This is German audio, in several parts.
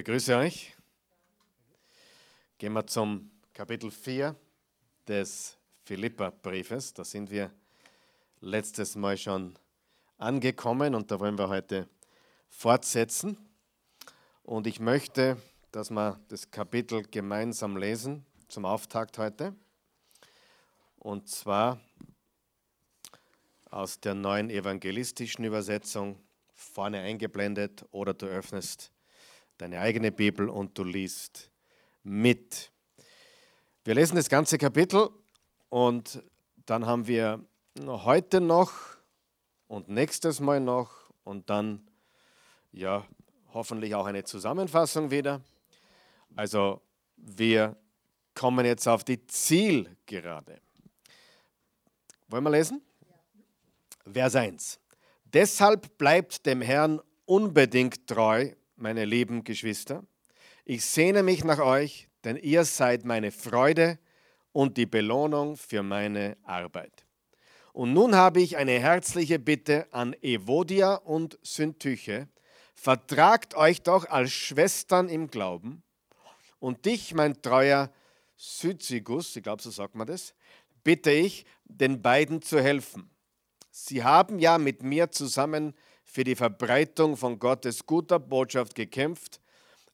begrüße euch. Gehen wir zum Kapitel 4 des Philippa-Briefes. Da sind wir letztes Mal schon angekommen und da wollen wir heute fortsetzen. Und ich möchte, dass wir das Kapitel gemeinsam lesen zum Auftakt heute. Und zwar aus der neuen evangelistischen Übersetzung, vorne eingeblendet, oder du öffnest deine eigene Bibel und du liest mit. Wir lesen das ganze Kapitel und dann haben wir heute noch und nächstes Mal noch und dann ja hoffentlich auch eine Zusammenfassung wieder. Also wir kommen jetzt auf die Zielgerade. Wollen wir lesen? Vers 1. Deshalb bleibt dem Herrn unbedingt treu meine lieben Geschwister. Ich sehne mich nach euch, denn ihr seid meine Freude und die Belohnung für meine Arbeit. Und nun habe ich eine herzliche Bitte an Evodia und Syntyche. Vertragt euch doch als Schwestern im Glauben und dich, mein treuer Syzygus, ich glaube, so sagt man das, bitte ich, den beiden zu helfen. Sie haben ja mit mir zusammen für die Verbreitung von Gottes guter Botschaft gekämpft,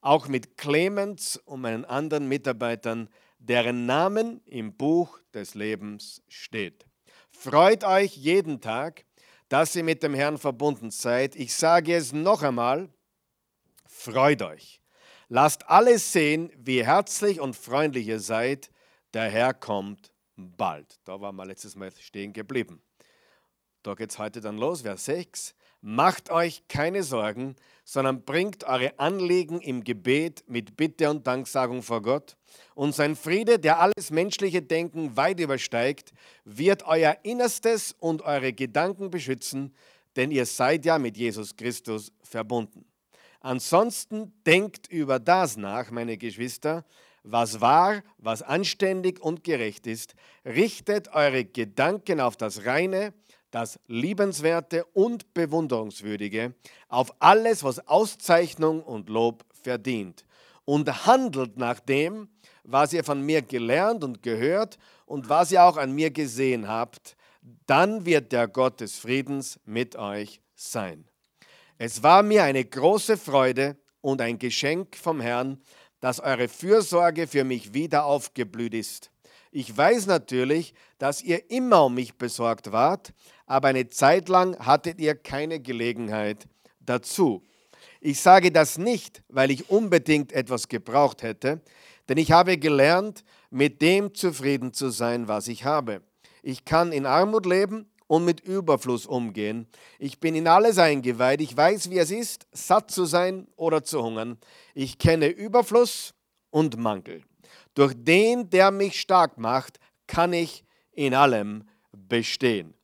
auch mit Clemens und meinen anderen Mitarbeitern, deren Namen im Buch des Lebens steht. Freut euch jeden Tag, dass ihr mit dem Herrn verbunden seid. Ich sage es noch einmal, freut euch. Lasst alles sehen, wie herzlich und freundlich ihr seid. Der Herr kommt bald. Da waren wir letztes Mal stehen geblieben. Da geht es heute dann los, Vers 6. Macht euch keine Sorgen, sondern bringt eure Anliegen im Gebet mit Bitte und Danksagung vor Gott. Und sein Friede, der alles menschliche Denken weit übersteigt, wird euer Innerstes und eure Gedanken beschützen, denn ihr seid ja mit Jesus Christus verbunden. Ansonsten denkt über das nach, meine Geschwister, was wahr, was anständig und gerecht ist. Richtet eure Gedanken auf das Reine, das Liebenswerte und Bewunderungswürdige, auf alles, was Auszeichnung und Lob verdient. Und handelt nach dem, was ihr von mir gelernt und gehört und was ihr auch an mir gesehen habt, dann wird der Gott des Friedens mit euch sein. Es war mir eine große Freude und ein Geschenk vom Herrn, dass eure Fürsorge für mich wieder aufgeblüht ist. Ich weiß natürlich, dass ihr immer um mich besorgt wart, aber eine Zeit lang hattet ihr keine Gelegenheit dazu. Ich sage das nicht, weil ich unbedingt etwas gebraucht hätte, denn ich habe gelernt, mit dem zufrieden zu sein, was ich habe. Ich kann in Armut leben und mit Überfluss umgehen. Ich bin in alles eingeweiht. Ich weiß, wie es ist, satt zu sein oder zu hungern. Ich kenne Überfluss und Mangel. Durch den, der mich stark macht, kann ich in allem bestehen.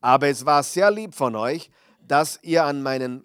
Aber es war sehr lieb von euch, dass ihr an meinen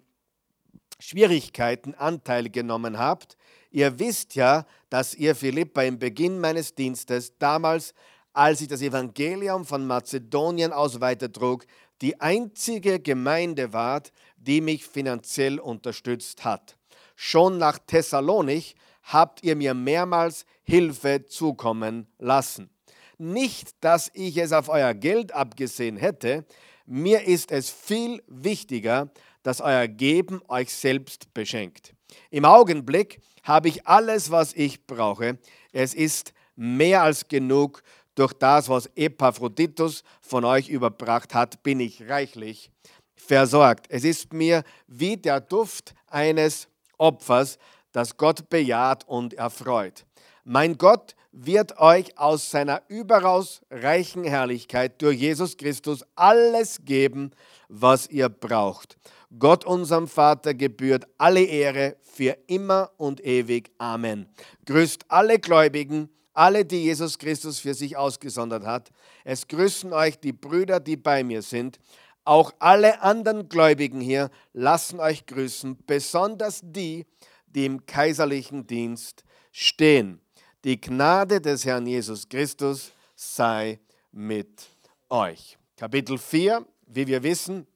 Schwierigkeiten Anteil genommen habt. Ihr wisst ja, dass ihr Philippa im Beginn meines Dienstes, damals, als ich das Evangelium von Mazedonien aus weitertrug, die einzige Gemeinde wart, die mich finanziell unterstützt hat. Schon nach Thessalonich habt ihr mir mehrmals Hilfe zukommen lassen. Nicht, dass ich es auf euer Geld abgesehen hätte, mir ist es viel wichtiger, dass euer Geben euch selbst beschenkt. Im Augenblick habe ich alles, was ich brauche. Es ist mehr als genug. Durch das, was Epaphroditus von euch überbracht hat, bin ich reichlich versorgt. Es ist mir wie der Duft eines Opfers, das Gott bejaht und erfreut. Mein Gott wird euch aus seiner überaus reichen Herrlichkeit durch Jesus Christus alles geben, was ihr braucht. Gott unserem Vater gebührt alle Ehre für immer und ewig. Amen. Grüßt alle Gläubigen, alle, die Jesus Christus für sich ausgesondert hat. Es grüßen euch die Brüder, die bei mir sind. Auch alle anderen Gläubigen hier lassen euch grüßen, besonders die, die im kaiserlichen Dienst stehen. Die Gnade des Herrn Jesus Christus sei mit euch. Kapitel 4, wie wir wissen,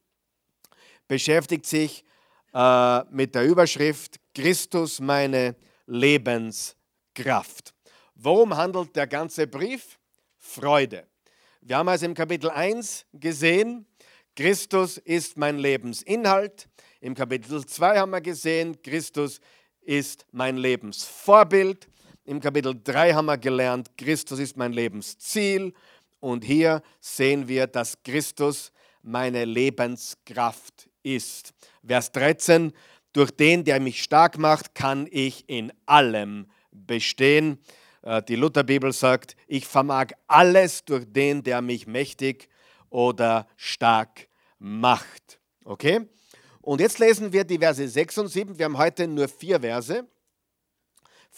beschäftigt sich äh, mit der Überschrift Christus meine Lebenskraft. Worum handelt der ganze Brief? Freude. Wir haben also im Kapitel 1 gesehen, Christus ist mein Lebensinhalt. Im Kapitel 2 haben wir gesehen, Christus ist mein Lebensvorbild. Im Kapitel 3 haben wir gelernt, Christus ist mein Lebensziel. Und hier sehen wir, dass Christus meine Lebenskraft ist. Vers 13, durch den, der mich stark macht, kann ich in allem bestehen. Äh, die Lutherbibel sagt, ich vermag alles durch den, der mich mächtig oder stark macht. Okay? Und jetzt lesen wir die Verse 6 und 7. Wir haben heute nur vier Verse.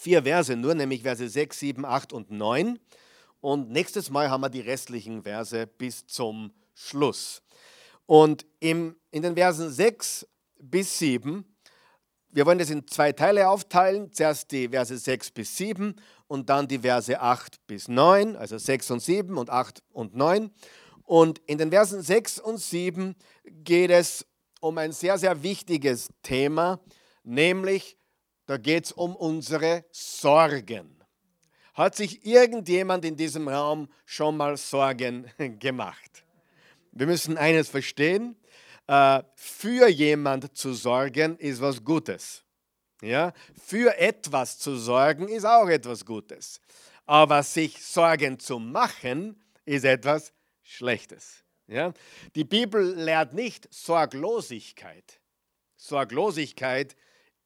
Vier Verse nur, nämlich Verse 6, 7, 8 und 9. Und nächstes Mal haben wir die restlichen Verse bis zum Schluss. Und im, in den Versen 6 bis 7, wir wollen das in zwei Teile aufteilen. Zuerst die Verse 6 bis 7 und dann die Verse 8 bis 9, also 6 und 7 und 8 und 9. Und in den Versen 6 und 7 geht es um ein sehr, sehr wichtiges Thema, nämlich da geht es um unsere Sorgen. Hat sich irgendjemand in diesem Raum schon mal Sorgen gemacht? Wir müssen eines verstehen, äh, für jemand zu sorgen ist was Gutes. Ja? Für etwas zu sorgen ist auch etwas Gutes. Aber sich Sorgen zu machen ist etwas Schlechtes. Ja? Die Bibel lehrt nicht Sorglosigkeit. Sorglosigkeit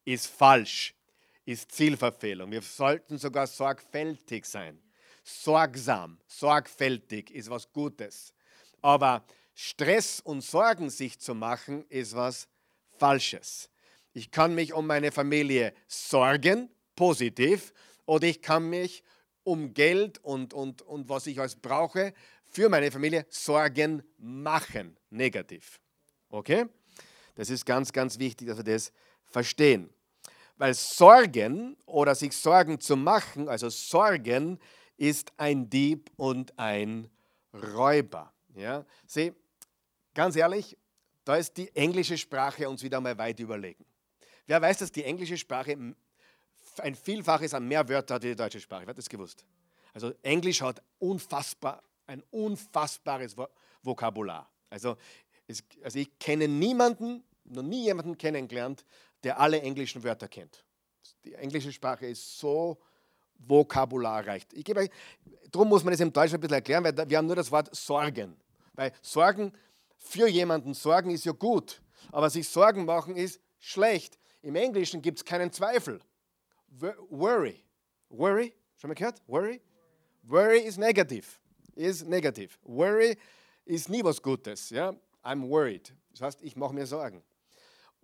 ist falsch, ist Zielverfehlung. Wir sollten sogar sorgfältig sein. Sorgsam, sorgfältig ist was Gutes. Aber Stress und Sorgen sich zu machen, ist was Falsches. Ich kann mich um meine Familie sorgen, positiv, oder ich kann mich um Geld und, und, und was ich als brauche für meine Familie Sorgen machen, negativ. Okay? Das ist ganz, ganz wichtig, dass wir das verstehen. Weil Sorgen oder sich Sorgen zu machen, also Sorgen, ist ein Dieb und ein Räuber. Ja? Sieh, ganz ehrlich, da ist die englische Sprache uns wieder mal weit überlegen. Wer weiß, dass die englische Sprache ein Vielfaches an mehr Wörter hat als die deutsche Sprache? Wer hat das gewusst? Also Englisch hat unfassbar, ein unfassbares Vokabular. Also, es, also ich kenne niemanden, noch nie jemanden kennengelernt, der alle englischen Wörter kennt. Die englische Sprache ist so vokabularreich. Ich gebe, darum muss man es im Deutschen ein bisschen erklären, weil wir haben nur das Wort Sorgen. Weil Sorgen, für jemanden sorgen ist ja gut, aber sich Sorgen machen ist schlecht. Im Englischen gibt es keinen Zweifel. Worry. Worry? Schon mal gehört? Worry? Worry ist negativ. Ist negativ. Worry ist nie was Gutes. Ja? I'm worried. Das heißt, ich mache mir Sorgen.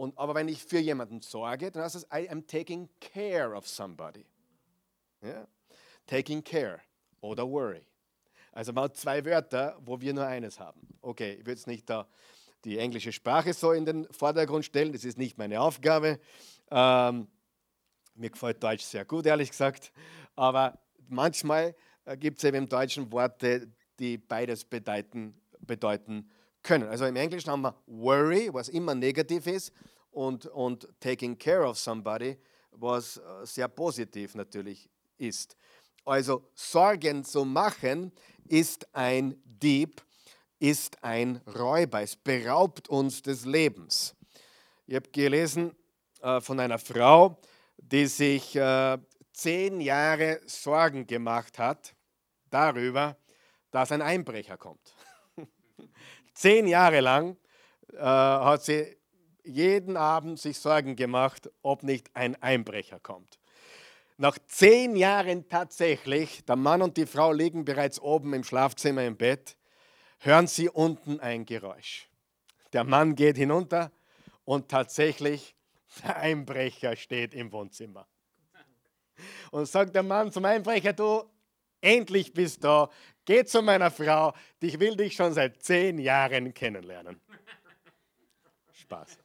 Und, aber wenn ich für jemanden sorge, dann heißt es, I am taking care of somebody. Ja? Taking care oder worry. Also mal zwei Wörter, wo wir nur eines haben. Okay, ich will jetzt nicht da die englische Sprache so in den Vordergrund stellen. Das ist nicht meine Aufgabe. Ähm, mir gefällt Deutsch sehr gut, ehrlich gesagt. Aber manchmal äh, gibt es eben im Deutschen Worte, die beides bedeuten, bedeuten können. Also im Englischen haben wir worry, was immer negativ ist, und, und taking care of somebody, was äh, sehr positiv natürlich ist. Also Sorgen zu machen ist ein Dieb ist ein Räuber. Es beraubt uns des Lebens. Ich habe gelesen äh, von einer Frau, die sich äh, zehn Jahre Sorgen gemacht hat darüber, dass ein Einbrecher kommt. zehn Jahre lang äh, hat sie jeden Abend sich Sorgen gemacht, ob nicht ein Einbrecher kommt. Nach zehn Jahren tatsächlich, der Mann und die Frau liegen bereits oben im Schlafzimmer im Bett, hören Sie unten ein Geräusch. Der Mann geht hinunter und tatsächlich der Einbrecher steht im Wohnzimmer. Und sagt der Mann zum Einbrecher, du, endlich bist du da, geh zu meiner Frau, ich will dich schon seit zehn Jahren kennenlernen. Spaß.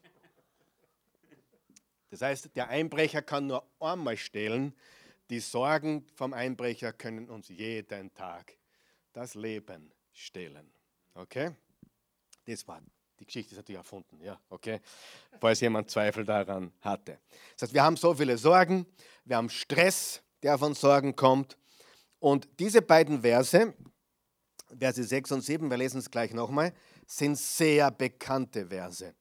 Das heißt, der Einbrecher kann nur einmal stehlen, die Sorgen vom Einbrecher können uns jeden Tag das Leben stehlen. Okay? Das war Die Geschichte ist natürlich erfunden, ja, okay, falls jemand Zweifel daran hatte. Das heißt, wir haben so viele Sorgen, wir haben Stress, der von Sorgen kommt. Und diese beiden Verse, Verse 6 und 7, wir lesen es gleich nochmal, sind sehr bekannte Verse.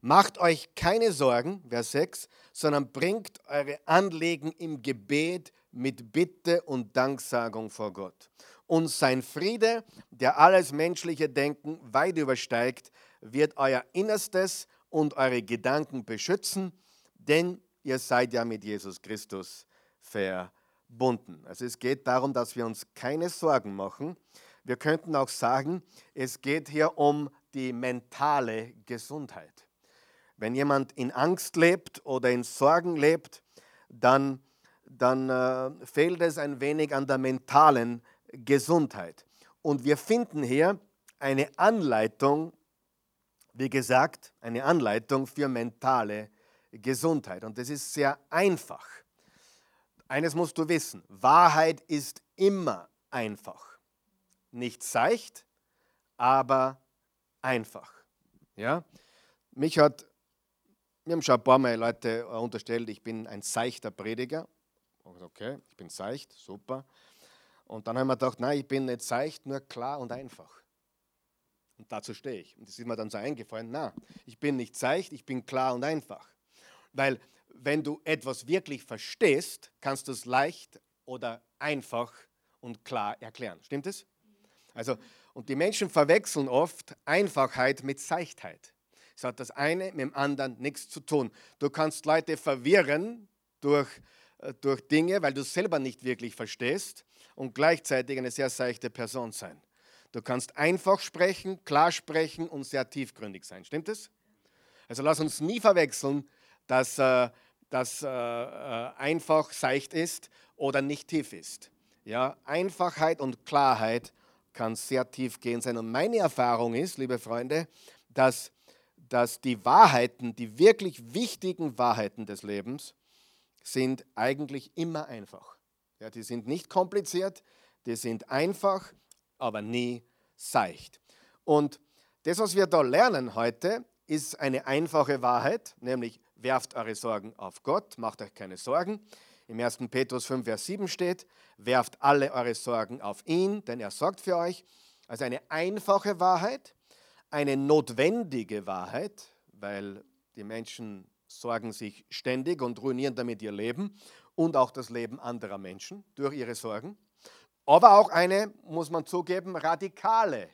Macht euch keine Sorgen, Vers 6, sondern bringt eure Anliegen im Gebet mit Bitte und Danksagung vor Gott. Und sein Friede, der alles menschliche Denken weit übersteigt, wird euer Innerstes und eure Gedanken beschützen, denn ihr seid ja mit Jesus Christus verbunden. Also es geht darum, dass wir uns keine Sorgen machen. Wir könnten auch sagen, es geht hier um die mentale Gesundheit. Wenn jemand in Angst lebt oder in Sorgen lebt, dann, dann äh, fehlt es ein wenig an der mentalen Gesundheit. Und wir finden hier eine Anleitung, wie gesagt, eine Anleitung für mentale Gesundheit. Und das ist sehr einfach. Eines musst du wissen, Wahrheit ist immer einfach. Nicht seicht, aber einfach. Ja? Mich hat mir haben schon ein paar Mal Leute äh, unterstellt, ich bin ein seichter Prediger. Okay, ich bin seicht, super. Und dann haben wir gedacht, nein, ich bin nicht seicht, nur klar und einfach. Und dazu stehe ich. Und das ist mir dann so eingefallen, na, ich bin nicht seicht, ich bin klar und einfach. Weil wenn du etwas wirklich verstehst, kannst du es leicht oder einfach und klar erklären. Stimmt es? Also, und die Menschen verwechseln oft Einfachheit mit Seichtheit. Es hat das eine mit dem anderen nichts zu tun. Du kannst Leute verwirren durch, äh, durch Dinge, weil du selber nicht wirklich verstehst und gleichzeitig eine sehr seichte Person sein. Du kannst einfach sprechen, klar sprechen und sehr tiefgründig sein. Stimmt es? Also lass uns nie verwechseln, dass äh, das äh, einfach seicht ist oder nicht tief ist. Ja, Einfachheit und Klarheit kann sehr tiefgehend sein. Und meine Erfahrung ist, liebe Freunde, dass dass die Wahrheiten, die wirklich wichtigen Wahrheiten des Lebens, sind eigentlich immer einfach. Ja, die sind nicht kompliziert, die sind einfach, aber nie seicht. Und das, was wir da lernen heute, ist eine einfache Wahrheit, nämlich werft eure Sorgen auf Gott, macht euch keine Sorgen. Im 1. Petrus 5, Vers 7 steht, werft alle eure Sorgen auf ihn, denn er sorgt für euch. Also eine einfache Wahrheit, eine notwendige Wahrheit, weil die Menschen sorgen sich ständig und ruinieren damit ihr Leben und auch das Leben anderer Menschen durch ihre Sorgen. Aber auch eine, muss man zugeben, radikale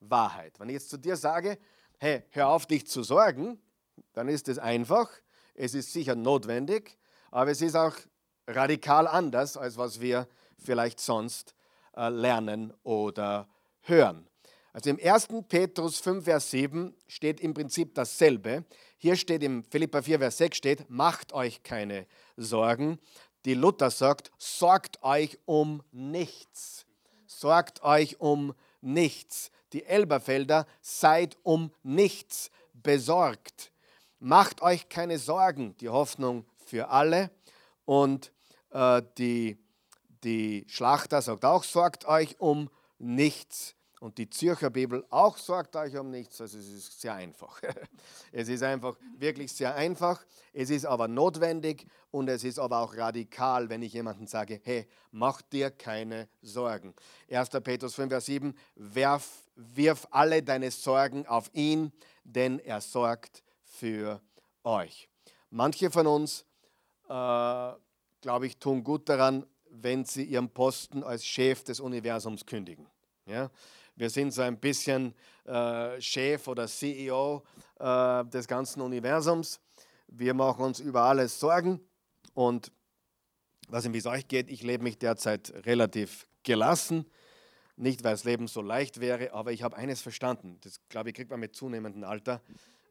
Wahrheit. Wenn ich jetzt zu dir sage, hey, hör auf dich zu sorgen, dann ist es einfach, es ist sicher notwendig, aber es ist auch radikal anders, als was wir vielleicht sonst äh, lernen oder hören. Also im 1. Petrus 5, Vers 7 steht im Prinzip dasselbe. Hier steht im Philippa 4, Vers 6 steht, macht euch keine Sorgen. Die Luther sagt, sorgt euch um nichts. Sorgt euch um nichts. Die Elberfelder, seid um nichts besorgt. Macht euch keine Sorgen. Die Hoffnung für alle. Und äh, die, die Schlachter sagt auch, sorgt euch um nichts und die Zürcher Bibel auch sorgt euch um nichts. Also es ist sehr einfach. Es ist einfach wirklich sehr einfach. Es ist aber notwendig und es ist aber auch radikal, wenn ich jemandem sage, hey, mach dir keine Sorgen. 1. Petrus 5, Vers 7, werf, wirf alle deine Sorgen auf ihn, denn er sorgt für euch. Manche von uns, äh, glaube ich, tun gut daran, wenn sie ihren Posten als Chef des Universums kündigen. Ja? Wir sind so ein bisschen äh, Chef oder CEO äh, des ganzen Universums. Wir machen uns über alles Sorgen und was wie es euch geht, ich lebe mich derzeit relativ gelassen. Nicht, weil das Leben so leicht wäre, aber ich habe eines verstanden. Das, glaube ich, kriegt man mit zunehmendem Alter.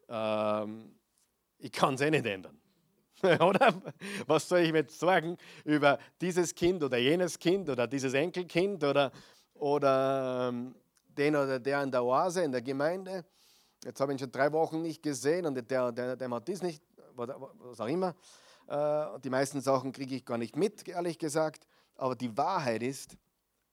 Ähm, ich kann es eh nicht ändern. oder? Was soll ich mir jetzt sorgen über dieses Kind oder jenes Kind oder dieses Enkelkind oder, oder ähm, den oder der in der Oase, in der Gemeinde. Jetzt habe ich ihn schon drei Wochen nicht gesehen und der, der, der hat dies nicht, was auch immer. Äh, die meisten Sachen kriege ich gar nicht mit, ehrlich gesagt. Aber die Wahrheit ist,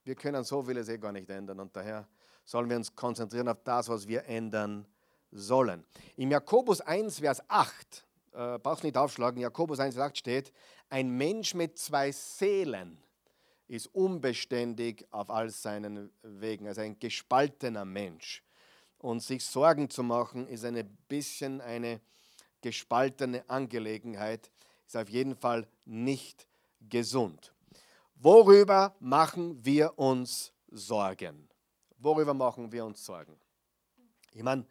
wir können so vieles eh gar nicht ändern und daher sollen wir uns konzentrieren auf das, was wir ändern sollen. Im Jakobus 1, Vers 8, äh, brauchst nicht aufschlagen, Jakobus 1, Vers 8 steht, ein Mensch mit zwei Seelen ist unbeständig auf all seinen Wegen, also ein gespaltener Mensch. Und sich Sorgen zu machen, ist ein bisschen eine gespaltene Angelegenheit, ist auf jeden Fall nicht gesund. Worüber machen wir uns Sorgen? Worüber machen wir uns Sorgen? Ich meine,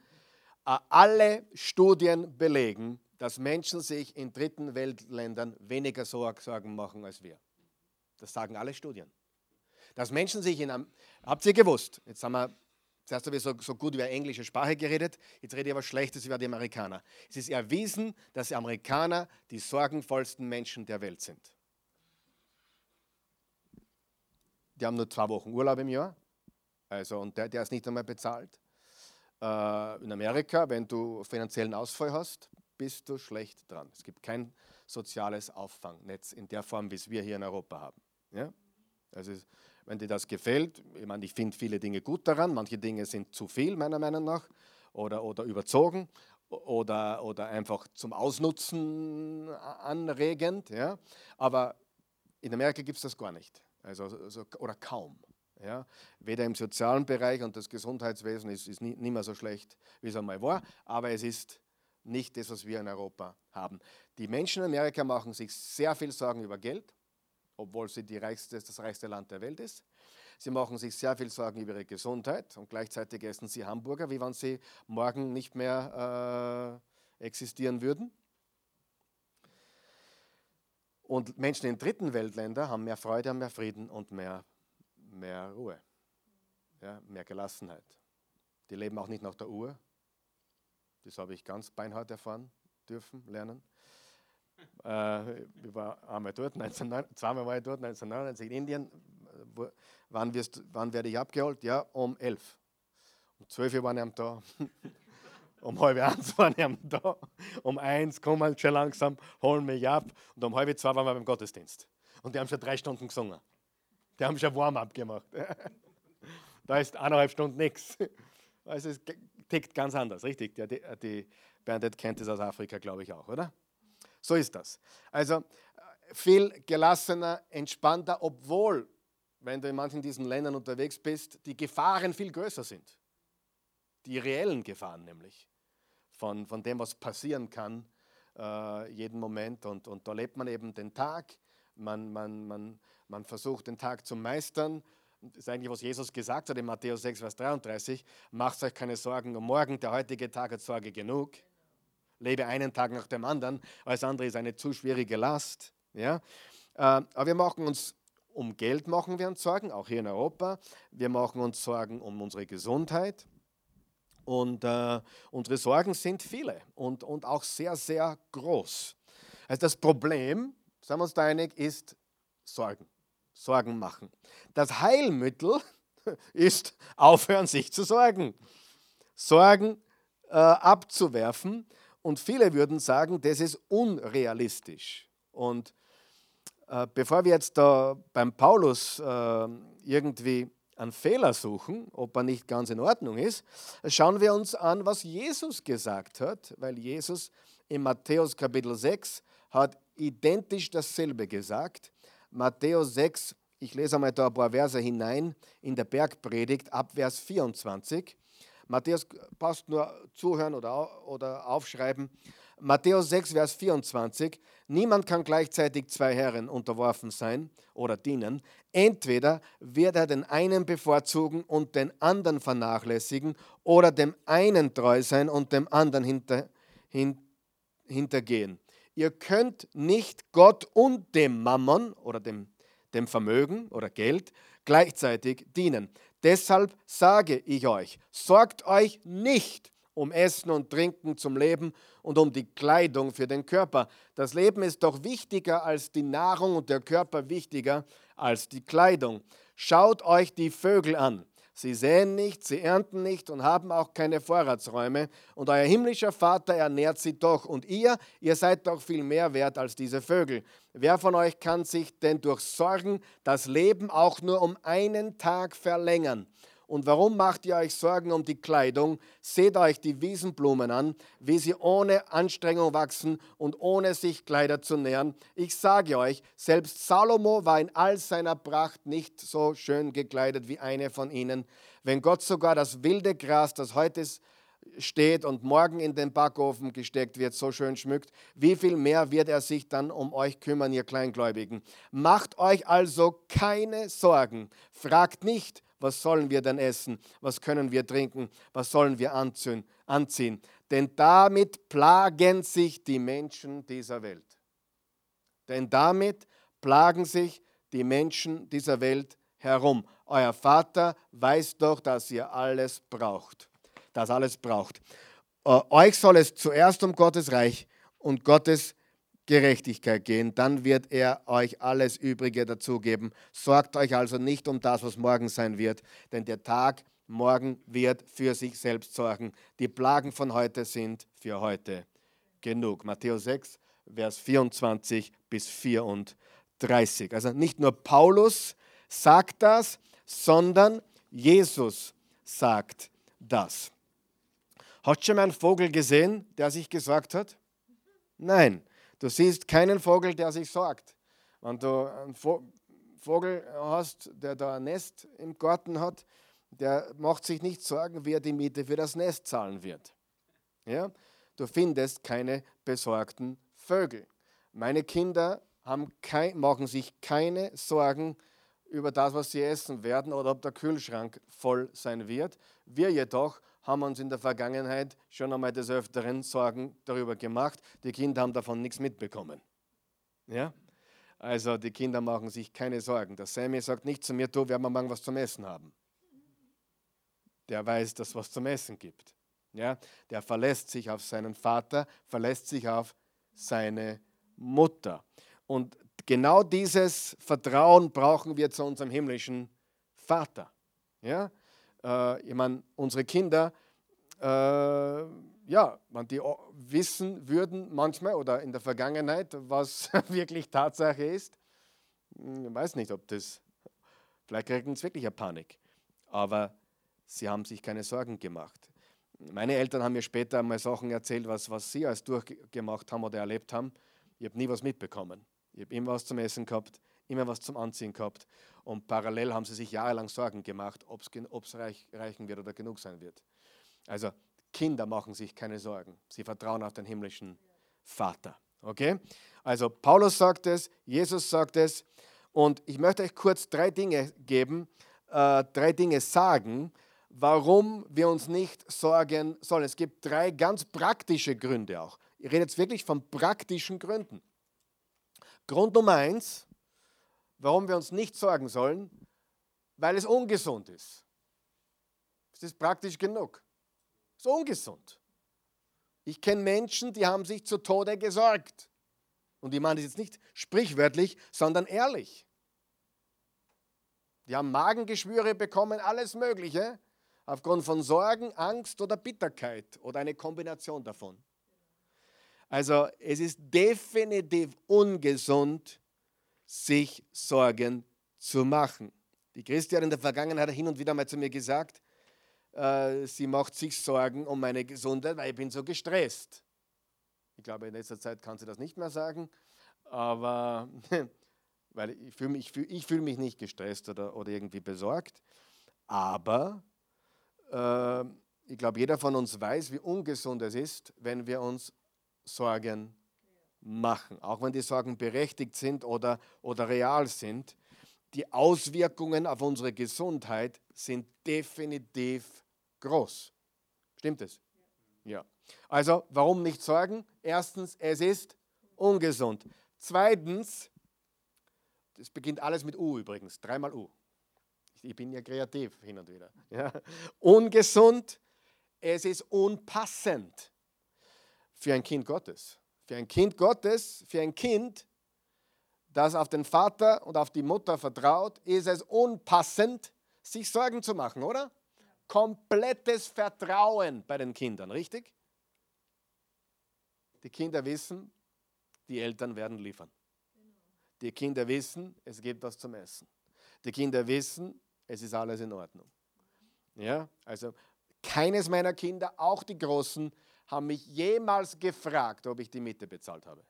alle Studien belegen, dass Menschen sich in dritten Weltländern weniger Sorgen machen als wir. Das sagen alle Studien. Dass Menschen sich in einem, habt ihr gewusst, jetzt haben wir, zuerst habe ich so, so gut über englische Sprache geredet, jetzt rede ich aber Schlechtes über die Amerikaner. Es ist erwiesen, dass Amerikaner die sorgenvollsten Menschen der Welt sind. Die haben nur zwei Wochen Urlaub im Jahr, also, und der, der ist nicht einmal bezahlt. Äh, in Amerika, wenn du finanziellen Ausfall hast, bist du schlecht dran. Es gibt kein soziales Auffangnetz in der Form, wie es wir hier in Europa haben. Ja? Also, wenn dir das gefällt, ich meine, ich finde viele Dinge gut daran, manche Dinge sind zu viel, meiner Meinung nach, oder, oder überzogen oder, oder einfach zum Ausnutzen anregend. Ja? Aber in Amerika gibt es das gar nicht, also, also, oder kaum. Ja? Weder im sozialen Bereich und das Gesundheitswesen ist, ist nicht mehr so schlecht, wie es einmal war, aber es ist nicht das, was wir in Europa haben. Die Menschen in Amerika machen sich sehr viel Sorgen über Geld obwohl sie reichste, das reichste Land der Welt ist. Sie machen sich sehr viel Sorgen über ihre Gesundheit und gleichzeitig essen sie Hamburger, wie wenn sie morgen nicht mehr äh, existieren würden. Und Menschen in dritten Weltländern haben mehr Freude, haben mehr Frieden und mehr, mehr Ruhe, ja, mehr Gelassenheit. Die leben auch nicht nach der Uhr. Das habe ich ganz beinhart erfahren dürfen, lernen. Äh, ich war einmal dort, 19, zweimal war ich dort, 1999 in Indien. Wann, wirst, wann werde ich abgeholt? Ja, um 11. Um 12 Uhr waren ich am da. um halb eins waren am da. Um eins kommen halt schon langsam, holen mich ab. Und um halb zwei waren wir beim Gottesdienst. Und die haben schon drei Stunden gesungen. Die haben schon Warm-up gemacht. da ist eineinhalb Stunden nichts. Also es tickt ganz anders, richtig? Die, die Bernadette kennt das aus Afrika, glaube ich auch, oder? So ist das. Also äh, viel gelassener, entspannter, obwohl, wenn du in manchen diesen Ländern unterwegs bist, die Gefahren viel größer sind. Die reellen Gefahren nämlich. Von, von dem, was passieren kann, äh, jeden Moment. Und, und da lebt man eben den Tag. Man, man, man, man versucht den Tag zu meistern. Das ist eigentlich, was Jesus gesagt hat in Matthäus 6, Vers 33. Macht euch keine Sorgen um morgen, der heutige Tag hat Sorge genug lebe einen Tag nach dem anderen, alles andere ist eine zu schwierige Last. Ja? Äh, aber wir machen uns um Geld machen wir uns Sorgen, auch hier in Europa. Wir machen uns Sorgen um unsere Gesundheit. Und äh, unsere Sorgen sind viele und, und auch sehr, sehr groß. Also das Problem, sagen wir uns da einig, ist Sorgen. Sorgen machen. Das Heilmittel ist aufhören, sich zu sorgen. Sorgen äh, abzuwerfen und viele würden sagen, das ist unrealistisch. Und äh, bevor wir jetzt da beim Paulus äh, irgendwie einen Fehler suchen, ob er nicht ganz in Ordnung ist, schauen wir uns an, was Jesus gesagt hat, weil Jesus in Matthäus Kapitel 6 hat identisch dasselbe gesagt. Matthäus 6, ich lese einmal da ein paar Verse hinein in der Bergpredigt ab Vers 24. Matthäus, passt nur zuhören oder, oder aufschreiben. Matthäus 6, Vers 24. Niemand kann gleichzeitig zwei Herren unterworfen sein oder dienen. Entweder wird er den einen bevorzugen und den anderen vernachlässigen oder dem einen treu sein und dem anderen hinter, hin, hintergehen. Ihr könnt nicht Gott und dem Mammon oder dem, dem Vermögen oder Geld gleichzeitig dienen. Deshalb sage ich euch, sorgt euch nicht um Essen und Trinken zum Leben und um die Kleidung für den Körper. Das Leben ist doch wichtiger als die Nahrung und der Körper wichtiger als die Kleidung. Schaut euch die Vögel an. Sie säen nicht, sie ernten nicht und haben auch keine Vorratsräume. Und euer himmlischer Vater ernährt sie doch. Und ihr, ihr seid doch viel mehr wert als diese Vögel. Wer von euch kann sich denn durch Sorgen das Leben auch nur um einen Tag verlängern? Und warum macht ihr euch Sorgen um die Kleidung? Seht euch die Wiesenblumen an, wie sie ohne Anstrengung wachsen und ohne sich Kleider zu nähren. Ich sage euch, selbst Salomo war in all seiner Pracht nicht so schön gekleidet wie eine von ihnen. Wenn Gott sogar das wilde Gras, das heute steht und morgen in den Backofen gesteckt wird, so schön schmückt, wie viel mehr wird er sich dann um euch kümmern, ihr Kleingläubigen? Macht euch also keine Sorgen. Fragt nicht, was sollen wir denn essen? Was können wir trinken? Was sollen wir anziehen? Denn damit plagen sich die Menschen dieser Welt. Denn damit plagen sich die Menschen dieser Welt herum. Euer Vater weiß doch, dass ihr alles braucht das alles braucht. Äh, euch soll es zuerst um Gottes Reich und Gottes Gerechtigkeit gehen, dann wird er euch alles Übrige dazugeben. Sorgt euch also nicht um das, was morgen sein wird, denn der Tag morgen wird für sich selbst sorgen. Die Plagen von heute sind für heute genug. Matthäus 6, Vers 24 bis 34. Also nicht nur Paulus sagt das, sondern Jesus sagt das. Hast du schon mal einen Vogel gesehen, der sich gesorgt hat? Nein, du siehst keinen Vogel, der sich sorgt. Wenn du einen Vogel hast, der da ein Nest im Garten hat, der macht sich nicht Sorgen, wie er die Miete für das Nest zahlen wird. Ja? Du findest keine besorgten Vögel. Meine Kinder kein, machen sich keine Sorgen über das, was sie essen werden oder ob der Kühlschrank voll sein wird. Wir jedoch haben uns in der Vergangenheit schon einmal des Öfteren Sorgen darüber gemacht. Die Kinder haben davon nichts mitbekommen. Ja? Also die Kinder machen sich keine Sorgen. Der Sammy sagt nicht zu mir, du, werden wir morgen was zum Essen haben. Der weiß, dass es was zum Essen gibt. Ja? Der verlässt sich auf seinen Vater, verlässt sich auf seine Mutter. Und genau dieses Vertrauen brauchen wir zu unserem himmlischen Vater. Ja? Äh, ich meine, unsere Kinder, äh, ja, wenn die wissen würden manchmal oder in der Vergangenheit, was wirklich Tatsache ist, hm, ich weiß nicht, ob das, vielleicht kriegen sie wirklich eine Panik, aber sie haben sich keine Sorgen gemacht. Meine Eltern haben mir später einmal Sachen erzählt, was, was sie als durchgemacht haben oder erlebt haben. Ich habe nie was mitbekommen. Ich habe immer was zum Essen gehabt, immer was zum Anziehen gehabt. Und parallel haben sie sich jahrelang Sorgen gemacht, ob es reich, reichen wird oder genug sein wird. Also Kinder machen sich keine Sorgen. Sie vertrauen auf den himmlischen Vater. Okay? Also Paulus sagt es, Jesus sagt es. Und ich möchte euch kurz drei Dinge geben, äh, drei Dinge sagen, warum wir uns nicht sorgen sollen. Es gibt drei ganz praktische Gründe auch. Ich rede jetzt wirklich von praktischen Gründen. Grund Nummer eins, warum wir uns nicht sorgen sollen, weil es ungesund ist. Es ist praktisch genug. Es ist ungesund. Ich kenne Menschen, die haben sich zu Tode gesorgt. Und ich meine das jetzt nicht sprichwörtlich, sondern ehrlich. Die haben Magengeschwüre bekommen, alles Mögliche, aufgrund von Sorgen, Angst oder Bitterkeit oder eine Kombination davon. Also es ist definitiv ungesund, sich Sorgen zu machen. Die Christi hat in der Vergangenheit hin und wieder mal zu mir gesagt, äh, sie macht sich Sorgen um meine Gesundheit, weil ich bin so gestresst. Ich glaube, in letzter Zeit kann sie das nicht mehr sagen, aber weil ich fühle mich, fühl, fühl mich nicht gestresst oder, oder irgendwie besorgt. Aber äh, ich glaube, jeder von uns weiß, wie ungesund es ist, wenn wir uns Sorgen machen auch wenn die Sorgen berechtigt sind oder, oder real sind. Die Auswirkungen auf unsere Gesundheit sind definitiv groß. Stimmt es? Ja. Also, warum nicht sorgen? Erstens, es ist ungesund. Zweitens, das beginnt alles mit U übrigens, dreimal U. Ich bin ja kreativ hin und wieder. Ja. Ungesund, es ist unpassend für ein Kind Gottes. Für ein Kind Gottes, für ein Kind, das auf den Vater und auf die Mutter vertraut, ist es unpassend, sich Sorgen zu machen, oder? Komplettes Vertrauen bei den Kindern, richtig? Die Kinder wissen, die Eltern werden liefern. Die Kinder wissen, es gibt was zum Essen. Die Kinder wissen, es ist alles in Ordnung. Ja, also keines meiner Kinder, auch die Großen, haben mich jemals gefragt, ob ich die Miete bezahlt habe.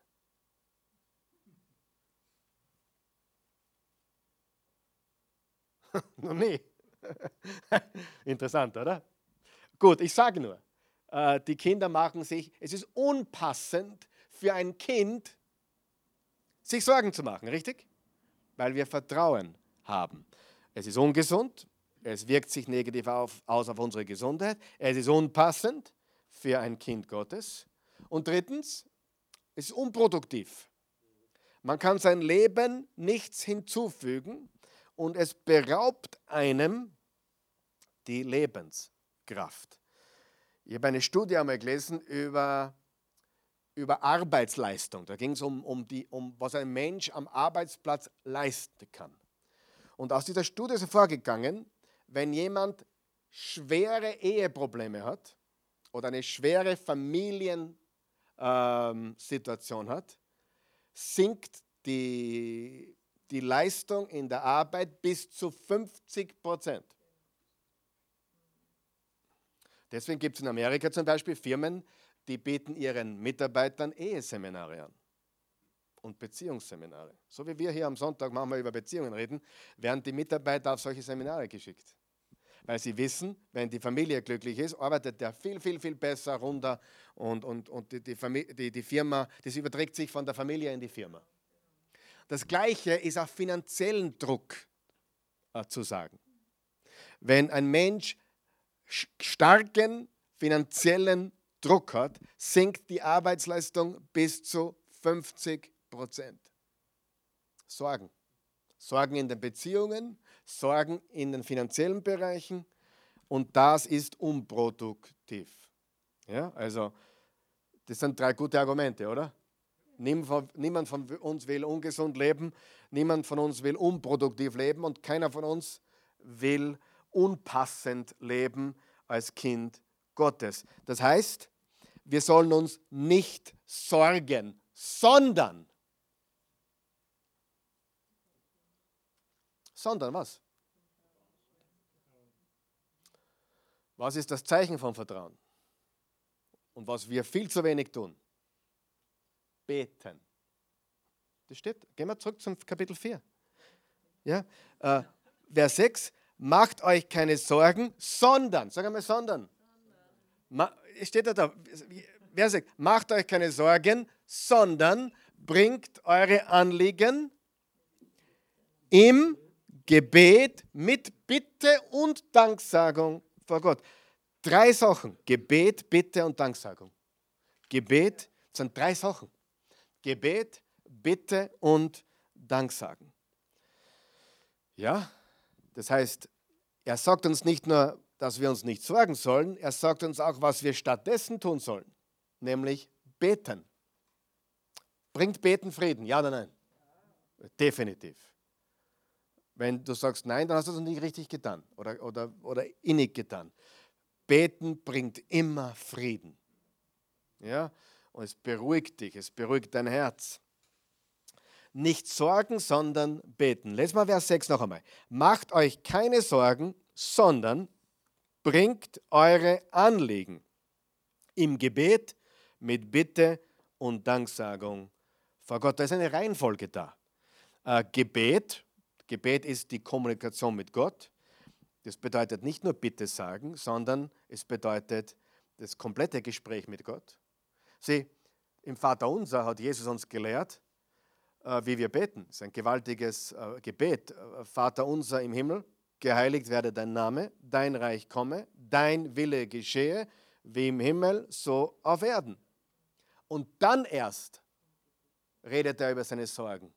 Noch nie. Interessant, oder? Gut, ich sage nur, äh, die Kinder machen sich, es ist unpassend für ein Kind, sich Sorgen zu machen, richtig? Weil wir Vertrauen haben. Es ist ungesund, es wirkt sich negativ auf, aus auf unsere Gesundheit, es ist unpassend für ein Kind Gottes und drittens, es ist unproduktiv. Man kann sein Leben nichts hinzufügen und es beraubt einem die Lebenskraft. Ich habe eine Studie einmal gelesen über, über Arbeitsleistung. Da ging es um, um, um, was ein Mensch am Arbeitsplatz leisten kann. Und aus dieser Studie ist hervorgegangen, wenn jemand schwere Eheprobleme hat oder eine schwere Familiensituation ähm, hat, sinkt die, die Leistung in der Arbeit bis zu 50 Prozent. Deswegen gibt es in Amerika zum Beispiel Firmen, die bieten ihren Mitarbeitern Eheseminare an und Beziehungsseminare. So wie wir hier am Sonntag manchmal über Beziehungen reden, werden die Mitarbeiter auf solche Seminare geschickt. Weil sie wissen, wenn die Familie glücklich ist, arbeitet der viel, viel, viel besser runter und, und, und die, die, die, die Firma, das überträgt sich von der Familie in die Firma. Das Gleiche ist auch finanziellen Druck äh, zu sagen. Wenn ein Mensch starken finanziellen Druck hat, sinkt die Arbeitsleistung bis zu 50 Prozent. Sorgen. Sorgen in den Beziehungen, Sorgen in den finanziellen Bereichen und das ist unproduktiv. Ja, also das sind drei gute Argumente, oder? Niemand von uns will ungesund leben, niemand von uns will unproduktiv leben und keiner von uns will unpassend leben als Kind Gottes. Das heißt, wir sollen uns nicht sorgen, sondern, sondern was? Was ist das Zeichen von Vertrauen? Und was wir viel zu wenig tun? Beten. Das steht. Gehen wir zurück zum Kapitel 4. Ja? Äh, Vers 6 macht euch keine Sorgen, sondern, sag einmal sondern. Ma, steht da da, wer sagt, macht euch keine Sorgen, sondern bringt eure Anliegen im Gebet mit Bitte und Danksagung vor Gott. Drei Sachen, Gebet, Bitte und Danksagung. Gebet sind drei Sachen. Gebet, Bitte und Danksagen. Ja, das heißt, er sagt uns nicht nur, dass wir uns nicht sorgen sollen, er sagt uns auch, was wir stattdessen tun sollen, nämlich beten. Bringt Beten Frieden? Ja oder nein? Definitiv. Wenn du sagst nein, dann hast du es nicht richtig getan oder, oder, oder innig getan. Beten bringt immer Frieden. Ja? Und es beruhigt dich, es beruhigt dein Herz nicht sorgen, sondern beten. Lesen wir Vers 6 noch einmal. Macht euch keine Sorgen, sondern bringt eure Anliegen im Gebet mit Bitte und Danksagung vor Gott. Da ist eine Reihenfolge da. Äh, Gebet, Gebet ist die Kommunikation mit Gott. Das bedeutet nicht nur Bitte sagen, sondern es bedeutet das komplette Gespräch mit Gott. Sieh, im Vater Unser hat Jesus uns gelehrt, äh, wie wir beten. Das ist ein gewaltiges äh, Gebet. Äh, Vater unser im Himmel, geheiligt werde dein Name, dein Reich komme, dein Wille geschehe, wie im Himmel, so auf Erden. Und dann erst redet er über seine Sorgen.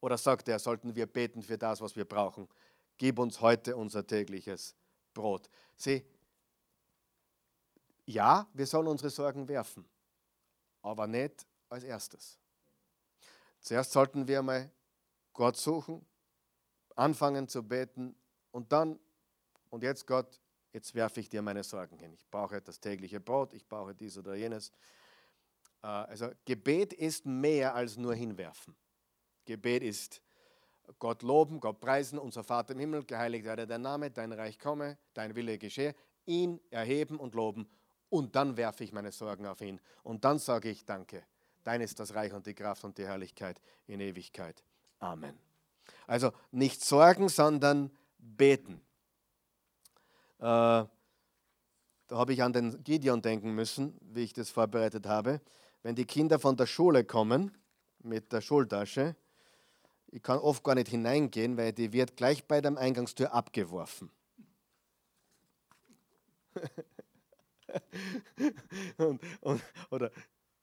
Oder sagt er, sollten wir beten für das, was wir brauchen. Gib uns heute unser tägliches Brot. Sieh, ja, wir sollen unsere Sorgen werfen, aber nicht als erstes. Zuerst sollten wir mal Gott suchen, anfangen zu beten und dann, und jetzt Gott, jetzt werfe ich dir meine Sorgen hin. Ich brauche das tägliche Brot, ich brauche dies oder jenes. Äh, also Gebet ist mehr als nur hinwerfen. Gebet ist Gott loben, Gott preisen, unser Vater im Himmel, geheiligt werde dein Name, dein Reich komme, dein Wille geschehe, ihn erheben und loben und dann werfe ich meine Sorgen auf ihn und dann sage ich Danke. Dein ist das Reich und die Kraft und die Herrlichkeit in Ewigkeit. Amen. Also nicht sorgen, sondern beten. Äh, da habe ich an den Gideon denken müssen, wie ich das vorbereitet habe. Wenn die Kinder von der Schule kommen mit der Schultasche, ich kann oft gar nicht hineingehen, weil die wird gleich bei der Eingangstür abgeworfen. und, und, oder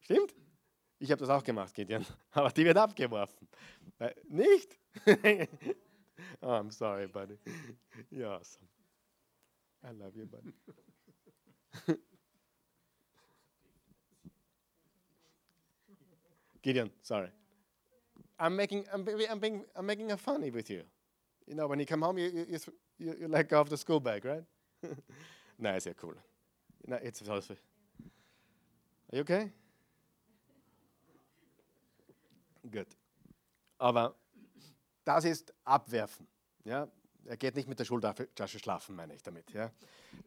stimmt? Ich habe das auch gemacht, Gideon. Aber die wird abgeworfen. Äh, nicht? oh, I'm sorry, buddy. You're awesome. I love you, buddy. Gideon, sorry. I'm making, I'm, I'm, being, I'm making a funny with you. You know, when you come home, you, you, you, you let go of the school bag, right? no, it's yeah, cool. No, it's also. Are you okay? Gut. Aber das ist Abwerfen. Ja? Er geht nicht mit der Schultasche schlafen, meine ich damit. Ja?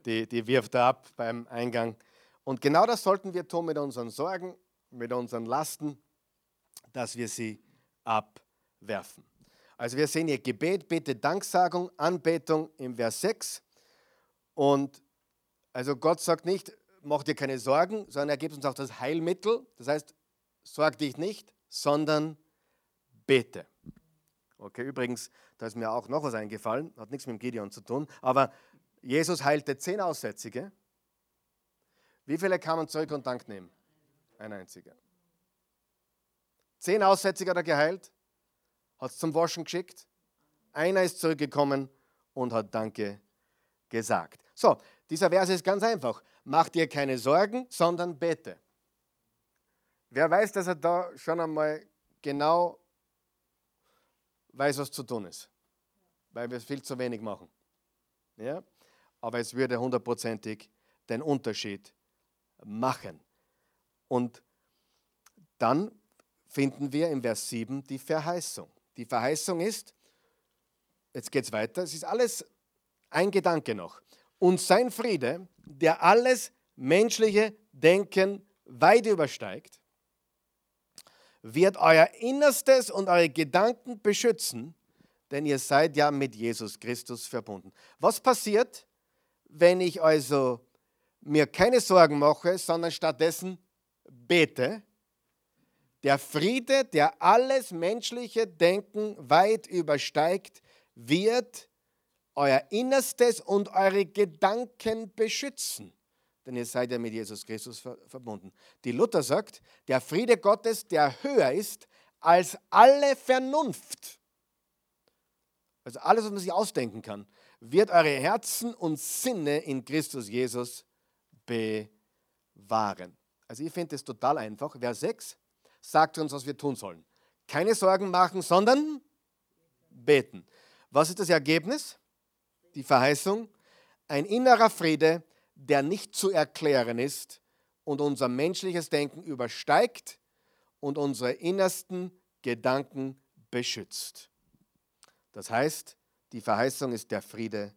Die, die wirft er ab beim Eingang. Und genau das sollten wir tun mit unseren Sorgen, mit unseren Lasten, dass wir sie abwerfen. Also wir sehen hier Gebet, Bitte, Danksagung, Anbetung im Vers 6. Und also Gott sagt nicht, mach dir keine Sorgen, sondern er gibt uns auch das Heilmittel. Das heißt, sorg dich nicht, sondern bete. Okay, übrigens, da ist mir auch noch was eingefallen, hat nichts mit dem Gideon zu tun, aber Jesus heilte zehn Aussätzige. Wie viele kamen zurück und Dank nehmen? Ein einziger. Zehn Aussätzige hat er geheilt, hat es zum Waschen geschickt. Einer ist zurückgekommen und hat Danke gesagt. So, dieser Vers ist ganz einfach. Mach dir keine Sorgen, sondern bete. Wer weiß, dass er da schon einmal genau weiß, was zu tun ist? Weil wir viel zu wenig machen. Ja? Aber es würde hundertprozentig den Unterschied machen. Und dann finden wir im Vers 7 die Verheißung. Die Verheißung ist, jetzt geht es weiter, es ist alles ein Gedanke noch. Und sein Friede, der alles menschliche Denken weit übersteigt, wird euer Innerstes und eure Gedanken beschützen, denn ihr seid ja mit Jesus Christus verbunden. Was passiert, wenn ich also mir keine Sorgen mache, sondern stattdessen bete? Der Friede, der alles menschliche Denken weit übersteigt, wird euer Innerstes und eure Gedanken beschützen. Denn ihr seid ja mit Jesus Christus verbunden. Die Luther sagt, der Friede Gottes, der höher ist als alle Vernunft, also alles, was man sich ausdenken kann, wird eure Herzen und Sinne in Christus Jesus bewahren. Also ich finde es total einfach. Vers 6 sagt uns, was wir tun sollen. Keine Sorgen machen, sondern beten. Was ist das Ergebnis? Die Verheißung. Ein innerer Friede, der nicht zu erklären ist und unser menschliches Denken übersteigt und unsere innersten Gedanken beschützt. Das heißt, die Verheißung ist der Friede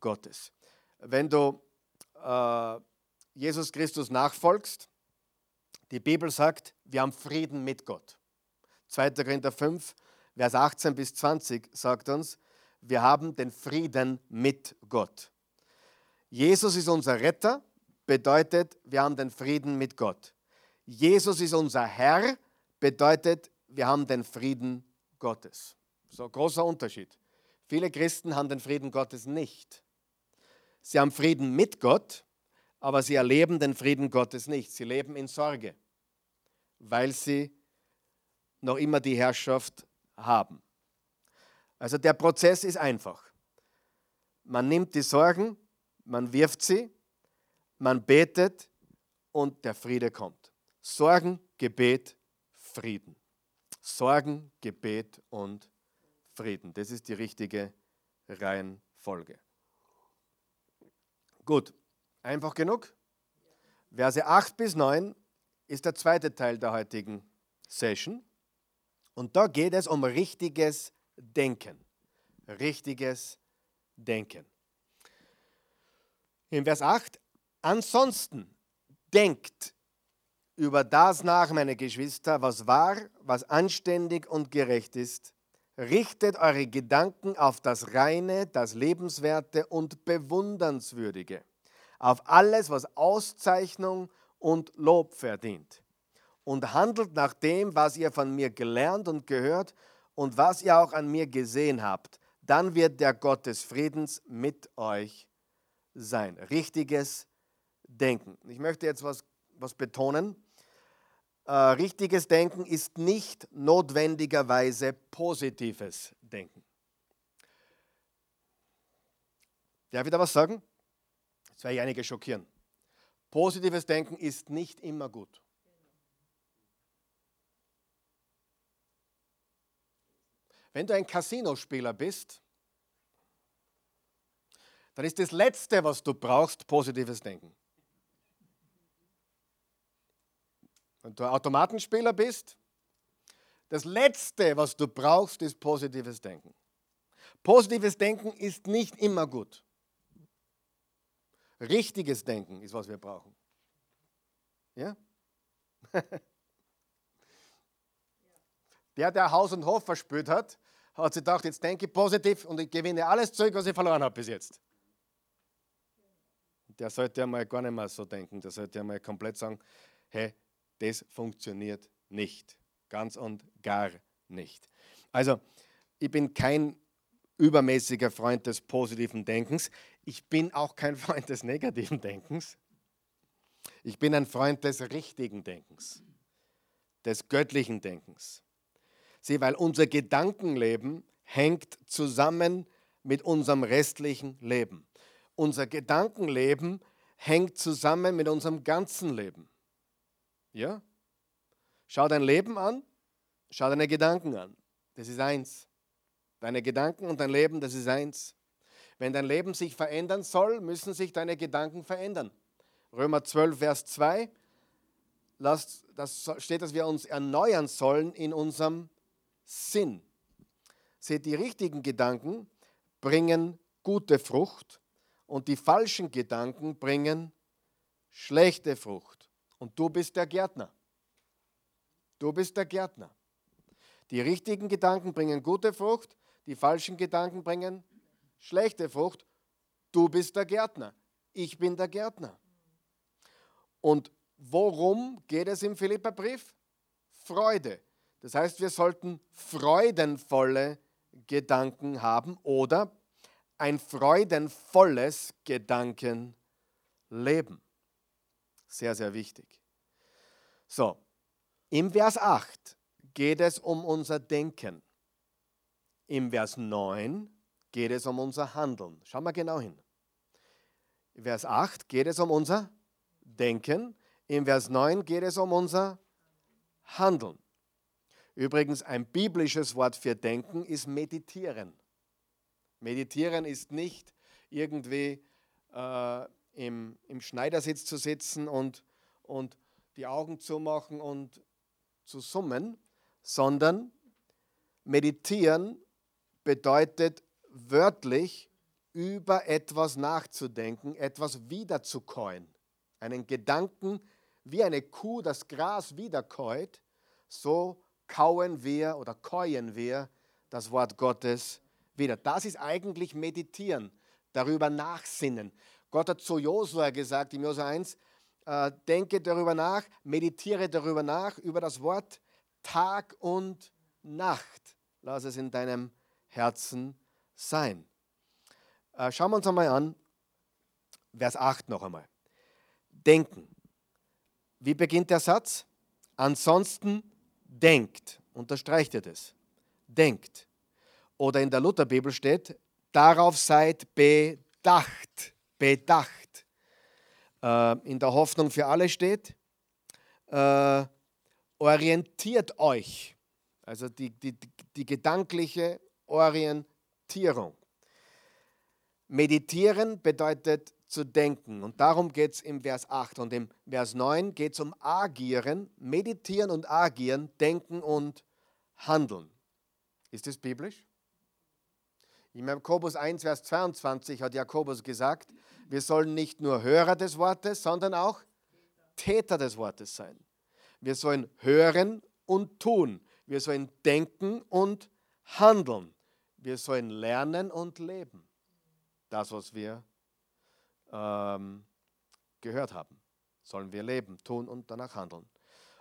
Gottes. Wenn du äh, Jesus Christus nachfolgst, die Bibel sagt, wir haben Frieden mit Gott. 2. Korinther 5, Vers 18 bis 20 sagt uns, wir haben den Frieden mit Gott. Jesus ist unser Retter, bedeutet, wir haben den Frieden mit Gott. Jesus ist unser Herr, bedeutet, wir haben den Frieden Gottes. So großer Unterschied. Viele Christen haben den Frieden Gottes nicht. Sie haben Frieden mit Gott, aber sie erleben den Frieden Gottes nicht. Sie leben in Sorge, weil sie noch immer die Herrschaft haben. Also der Prozess ist einfach. Man nimmt die Sorgen, man wirft sie, man betet und der Friede kommt. Sorgen, Gebet, Frieden. Sorgen, Gebet und Frieden. Das ist die richtige Reihenfolge. Gut, Einfach genug? Verse 8 bis 9 ist der zweite Teil der heutigen Session. Und da geht es um richtiges Denken. Richtiges Denken. In Vers 8, ansonsten denkt über das nach, meine Geschwister, was wahr, was anständig und gerecht ist. Richtet eure Gedanken auf das Reine, das Lebenswerte und Bewundernswürdige, auf alles, was Auszeichnung und Lob verdient. Und handelt nach dem, was ihr von mir gelernt und gehört und was ihr auch an mir gesehen habt. Dann wird der Gott des Friedens mit euch sein. Richtiges Denken. Ich möchte jetzt was, was betonen. Äh, richtiges Denken ist nicht notwendigerweise positives Denken. Darf ich da was sagen? Das werde einige schockieren. Positives Denken ist nicht immer gut. Wenn du ein Casinospieler bist, dann ist das Letzte, was du brauchst, positives Denken. Wenn du Automatenspieler bist, das Letzte, was du brauchst, ist positives Denken. Positives Denken ist nicht immer gut. Richtiges Denken ist, was wir brauchen. Ja? Der, der Haus und Hof verspürt hat, hat sich gedacht, jetzt denke ich positiv und ich gewinne alles zurück, was ich verloren habe bis jetzt der sollte ja mal gar nicht mehr so denken. Der sollte ja mal komplett sagen, hey, das funktioniert nicht. Ganz und gar nicht. Also, ich bin kein übermäßiger Freund des positiven Denkens. Ich bin auch kein Freund des negativen Denkens. Ich bin ein Freund des richtigen Denkens, des göttlichen Denkens. Sieh, weil unser Gedankenleben hängt zusammen mit unserem restlichen Leben unser Gedankenleben hängt zusammen mit unserem ganzen Leben. Ja? Schau dein Leben an, schau deine Gedanken an. Das ist eins. Deine Gedanken und dein Leben, das ist eins. Wenn dein Leben sich verändern soll, müssen sich deine Gedanken verändern. Römer 12, Vers 2, das steht, dass wir uns erneuern sollen in unserem Sinn. Seht, die richtigen Gedanken bringen gute Frucht und die falschen Gedanken bringen schlechte Frucht. Und du bist der Gärtner. Du bist der Gärtner. Die richtigen Gedanken bringen gute Frucht, die falschen Gedanken bringen schlechte Frucht. Du bist der Gärtner. Ich bin der Gärtner. Und worum geht es im Philipperbrief? Freude. Das heißt, wir sollten freudenvolle Gedanken haben oder ein freudenvolles Gedankenleben. Sehr, sehr wichtig. So, im Vers 8 geht es um unser Denken. Im Vers 9 geht es um unser Handeln. Schau mal genau hin. Im Vers 8 geht es um unser Denken. Im Vers 9 geht es um unser Handeln. Übrigens, ein biblisches Wort für Denken ist meditieren. Meditieren ist nicht irgendwie äh, im, im Schneidersitz zu sitzen und, und die Augen zu machen und zu summen, sondern meditieren bedeutet wörtlich über etwas nachzudenken, etwas wiederzukäuen. Einen Gedanken, wie eine Kuh das Gras wiederkäut, so kauen wir oder käuen wir das Wort Gottes wieder. Das ist eigentlich Meditieren, darüber nachsinnen. Gott hat zu Josua gesagt, im Josua 1, äh, denke darüber nach, meditiere darüber nach, über das Wort Tag und Nacht. Lass es in deinem Herzen sein. Äh, schauen wir uns einmal an, Vers 8 noch einmal. Denken. Wie beginnt der Satz? Ansonsten denkt. Unterstreicht ihr das? Denkt. Oder in der Lutherbibel steht, darauf seid bedacht. Bedacht. Äh, in der Hoffnung für alle steht, äh, orientiert euch. Also die, die, die gedankliche Orientierung. Meditieren bedeutet zu denken. Und darum geht es im Vers 8. Und im Vers 9 geht es um Agieren, Meditieren und Agieren, Denken und Handeln. Ist das biblisch? In Jakobus 1, Vers 22 hat Jakobus gesagt, wir sollen nicht nur Hörer des Wortes, sondern auch Täter des Wortes sein. Wir sollen hören und tun. Wir sollen denken und handeln. Wir sollen lernen und leben. Das, was wir ähm, gehört haben, sollen wir leben, tun und danach handeln.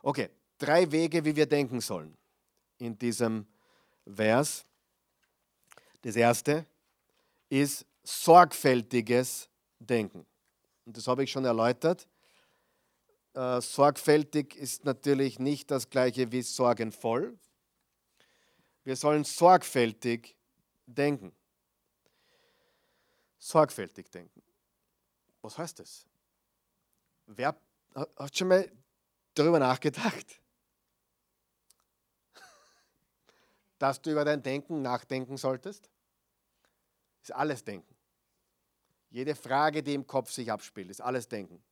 Okay, drei Wege, wie wir denken sollen in diesem Vers. Das erste ist sorgfältiges Denken. Und das habe ich schon erläutert. Äh, sorgfältig ist natürlich nicht das gleiche wie sorgenvoll. Wir sollen sorgfältig denken. Sorgfältig denken. Was heißt das? Wer hat schon mal darüber nachgedacht, dass du über dein Denken nachdenken solltest? Ist alles Denken. Jede Frage, die im Kopf sich abspielt, ist alles Denken.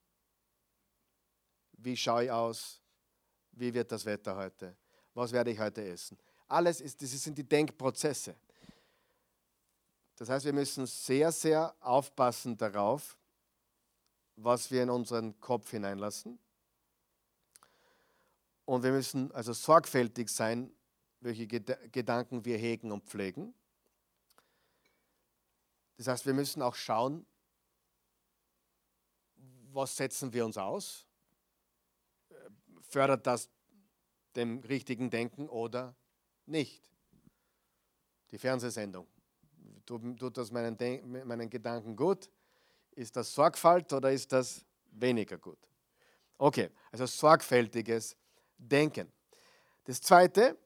Wie schaue ich aus? Wie wird das Wetter heute? Was werde ich heute essen? Alles ist, das sind die Denkprozesse. Das heißt, wir müssen sehr, sehr aufpassen darauf, was wir in unseren Kopf hineinlassen. Und wir müssen also sorgfältig sein, welche Gedanken wir hegen und pflegen. Das heißt, wir müssen auch schauen, was setzen wir uns aus? Fördert das dem richtigen Denken oder nicht? Die Fernsehsendung. Tut das meinen, meinen Gedanken gut? Ist das Sorgfalt oder ist das weniger gut? Okay, also sorgfältiges Denken. Das zweite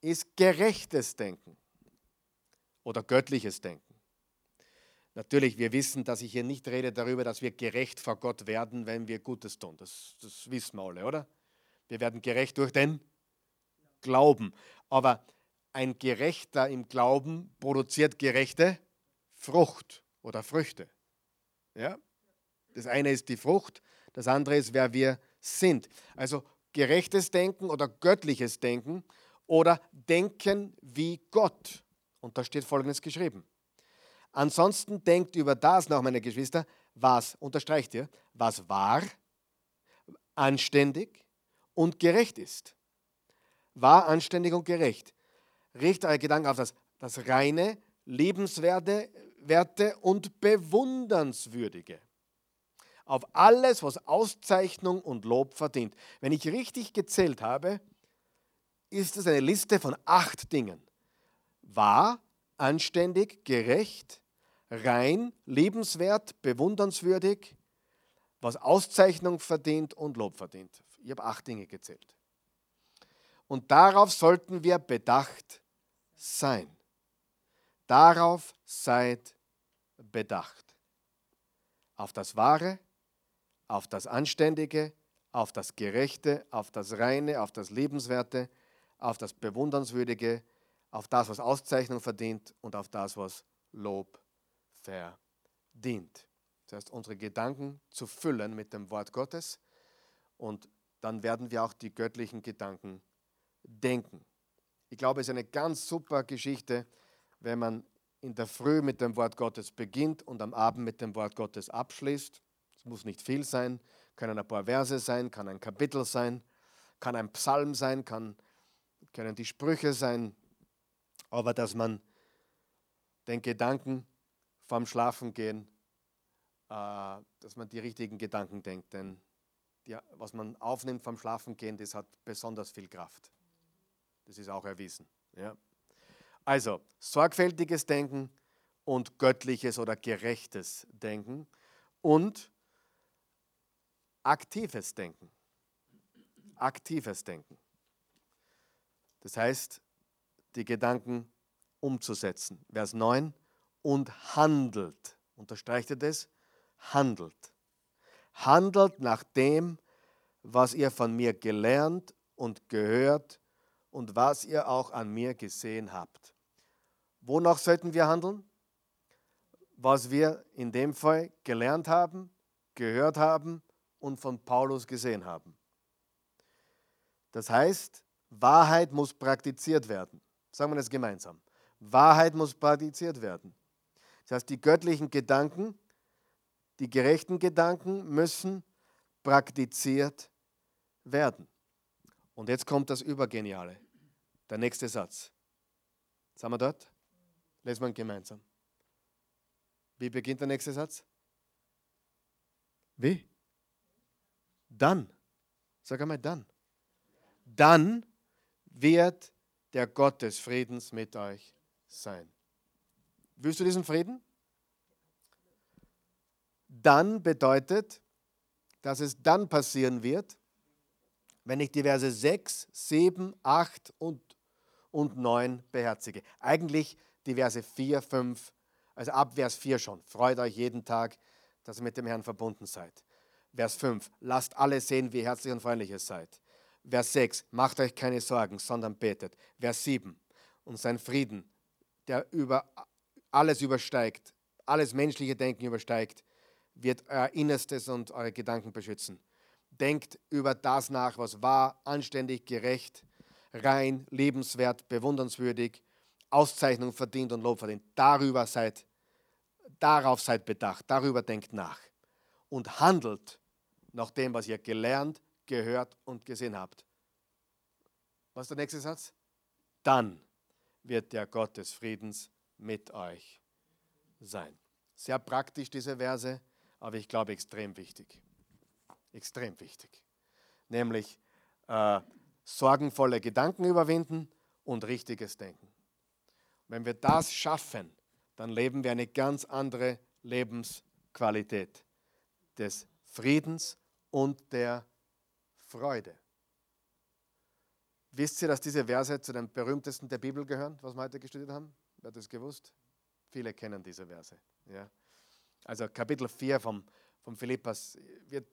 ist gerechtes Denken oder göttliches Denken. Natürlich, wir wissen, dass ich hier nicht rede darüber, dass wir gerecht vor Gott werden, wenn wir Gutes tun. Das, das wissen wir alle, oder? Wir werden gerecht durch den Glauben. Aber ein Gerechter im Glauben produziert gerechte Frucht oder Früchte. Ja? Das eine ist die Frucht, das andere ist, wer wir sind. Also gerechtes Denken oder göttliches Denken oder Denken wie Gott. Und da steht Folgendes geschrieben. Ansonsten denkt über das nach, meine Geschwister, was, unterstreicht ihr, was wahr, anständig und gerecht ist. Wahr, anständig und gerecht. Richtet eure Gedanken auf das, das reine, liebenswerte Werte und bewundernswürdige. Auf alles, was Auszeichnung und Lob verdient. Wenn ich richtig gezählt habe, ist es eine Liste von acht Dingen. Wahr, anständig, gerecht, rein, liebenswert, bewundernswürdig, was Auszeichnung verdient und Lob verdient. Ich habe acht Dinge gezählt. Und darauf sollten wir bedacht sein. Darauf seid bedacht. Auf das Wahre, auf das Anständige, auf das Gerechte, auf das Reine, auf das Lebenswerte, auf das Bewundernswürdige, auf das, was Auszeichnung verdient und auf das, was Lob verdient. Das heißt, unsere Gedanken zu füllen mit dem Wort Gottes und dann werden wir auch die göttlichen Gedanken denken. Ich glaube, es ist eine ganz super Geschichte, wenn man in der Früh mit dem Wort Gottes beginnt und am Abend mit dem Wort Gottes abschließt. Es muss nicht viel sein, können ein paar Verse sein, kann ein Kapitel sein, kann ein Psalm sein, kann, können die Sprüche sein, aber dass man den Gedanken vorm Schlafengehen, äh, dass man die richtigen Gedanken denkt. Denn die, was man aufnimmt vorm Schlafengehen, das hat besonders viel Kraft. Das ist auch erwiesen. Ja. Also, sorgfältiges Denken und göttliches oder gerechtes Denken und aktives Denken. Aktives Denken. Das heißt, die Gedanken umzusetzen. Vers 9 und handelt. Unterstreicht ihr das? Handelt. Handelt nach dem, was ihr von mir gelernt und gehört und was ihr auch an mir gesehen habt. Wonach sollten wir handeln? Was wir in dem Fall gelernt haben, gehört haben und von Paulus gesehen haben. Das heißt, Wahrheit muss praktiziert werden. Sagen wir das gemeinsam. Wahrheit muss praktiziert werden. Das heißt, die göttlichen Gedanken, die gerechten Gedanken müssen praktiziert werden. Und jetzt kommt das Übergeniale. Der nächste Satz. Sind wir dort? Lesen wir ihn gemeinsam. Wie beginnt der nächste Satz? Wie? Dann. Sag einmal dann. Dann wird der Gott des Friedens mit euch sein. Willst du diesen Frieden? Dann bedeutet, dass es dann passieren wird, wenn ich die Verse 6, 7, 8 und, und 9 beherzige. Eigentlich die Verse 4, 5, also ab Vers 4 schon. Freut euch jeden Tag, dass ihr mit dem Herrn verbunden seid. Vers 5, lasst alle sehen, wie herzlich und freundlich ihr seid. Vers 6, macht euch keine Sorgen, sondern betet. Vers 7, und sein Frieden, der über alles übersteigt, alles menschliche Denken übersteigt, wird euer Innerstes und eure Gedanken beschützen. Denkt über das nach, was wahr, anständig, gerecht, rein, lebenswert, bewundernswürdig, Auszeichnung verdient und Lob verdient. Darüber seid, darauf seid bedacht, darüber denkt nach und handelt nach dem, was ihr gelernt, gehört und gesehen habt. Was ist der nächste Satz? Dann wird der Gott des Friedens mit euch sein. Sehr praktisch diese Verse, aber ich glaube extrem wichtig. Extrem wichtig. Nämlich äh, sorgenvolle Gedanken überwinden und richtiges Denken. Wenn wir das schaffen, dann leben wir eine ganz andere Lebensqualität des Friedens und der Freude. Wisst ihr, dass diese Verse zu den berühmtesten der Bibel gehören, was wir heute gestudiert haben? Wer hat das gewusst? Viele kennen diese Verse. Ja. Also Kapitel 4 vom, vom Philippas wird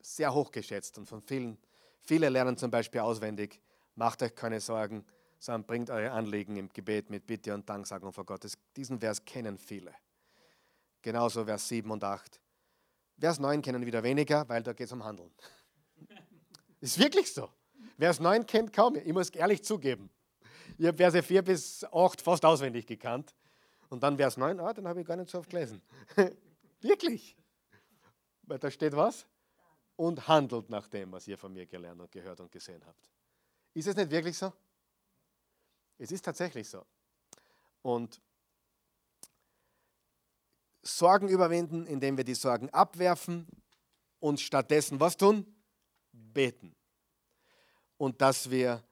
sehr hoch geschätzt und von vielen, viele lernen zum Beispiel auswendig, macht euch keine Sorgen, sondern bringt eure Anliegen im Gebet mit Bitte und Danksagung vor Gott. Diesen Vers kennen viele. Genauso Vers 7 und 8. Vers 9 kennen wieder weniger, weil da geht es um Handeln. Ist wirklich so. Vers 9 kennt kaum. Ich muss ehrlich zugeben. Ich habe Verse 4 bis 8 fast auswendig gekannt. Und dann Vers 9, ah, den habe ich gar nicht so oft gelesen. Wirklich. Weil da steht was? Und handelt nach dem, was ihr von mir gelernt und gehört und gesehen habt. Ist es nicht wirklich so? Es ist tatsächlich so. Und Sorgen überwinden, indem wir die Sorgen abwerfen und stattdessen was tun? Beten. Und dass wir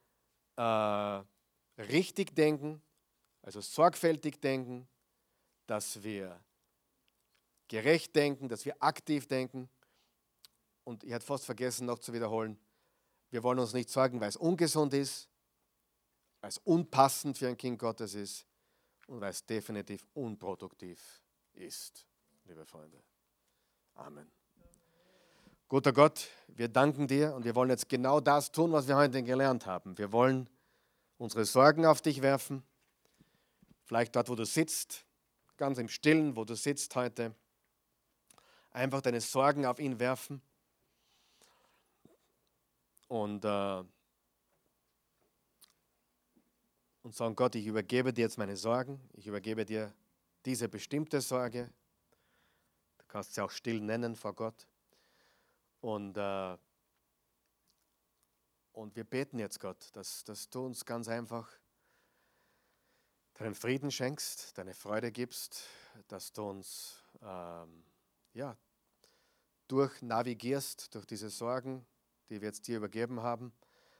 äh, richtig denken, also sorgfältig denken, dass wir gerecht denken, dass wir aktiv denken. Und ich hatte fast vergessen noch zu wiederholen, wir wollen uns nicht sorgen, weil es ungesund ist, weil es unpassend für ein Kind Gottes ist und weil es definitiv unproduktiv ist, liebe Freunde. Amen. Guter Gott, wir danken dir und wir wollen jetzt genau das tun, was wir heute gelernt haben. Wir wollen unsere Sorgen auf dich werfen, vielleicht dort, wo du sitzt, ganz im Stillen, wo du sitzt heute, einfach deine Sorgen auf ihn werfen und, äh, und sagen, Gott, ich übergebe dir jetzt meine Sorgen, ich übergebe dir diese bestimmte Sorge, du kannst sie auch still nennen vor Gott. Und, äh, und wir beten jetzt, Gott, dass, dass du uns ganz einfach deinen Frieden schenkst, deine Freude gibst, dass du uns ähm, ja, durchnavigierst durch diese Sorgen, die wir jetzt dir übergeben haben,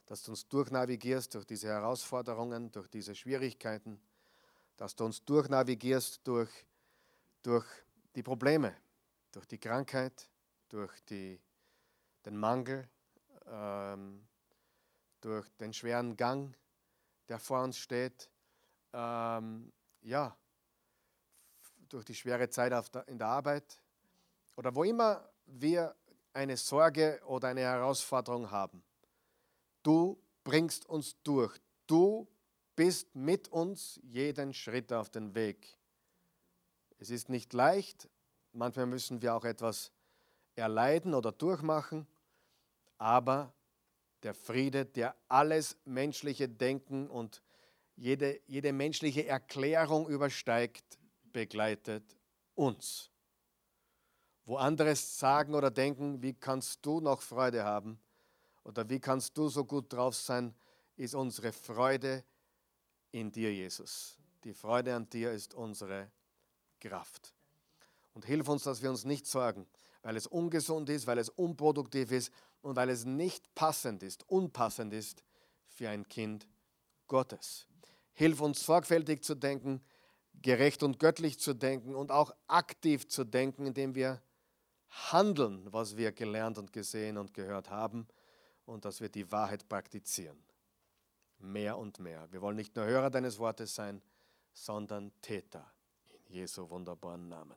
dass du uns durchnavigierst durch diese Herausforderungen, durch diese Schwierigkeiten, dass du uns durchnavigierst durch, durch die Probleme, durch die Krankheit, durch die den Mangel, ähm, durch den schweren Gang, der vor uns steht, ähm, ja, durch die schwere Zeit der, in der Arbeit. Oder wo immer wir eine Sorge oder eine Herausforderung haben. Du bringst uns durch. Du bist mit uns jeden Schritt auf den Weg. Es ist nicht leicht, manchmal müssen wir auch etwas erleiden oder durchmachen, aber der Friede, der alles menschliche Denken und jede, jede menschliche Erklärung übersteigt, begleitet uns. Wo andere sagen oder denken, wie kannst du noch Freude haben oder wie kannst du so gut drauf sein, ist unsere Freude in dir, Jesus. Die Freude an dir ist unsere Kraft. Und hilf uns, dass wir uns nicht sorgen, weil es ungesund ist, weil es unproduktiv ist und weil es nicht passend ist, unpassend ist für ein Kind Gottes. Hilf uns sorgfältig zu denken, gerecht und göttlich zu denken und auch aktiv zu denken, indem wir handeln, was wir gelernt und gesehen und gehört haben und dass wir die Wahrheit praktizieren. Mehr und mehr. Wir wollen nicht nur Hörer deines Wortes sein, sondern Täter. In Jesu wunderbaren Namen.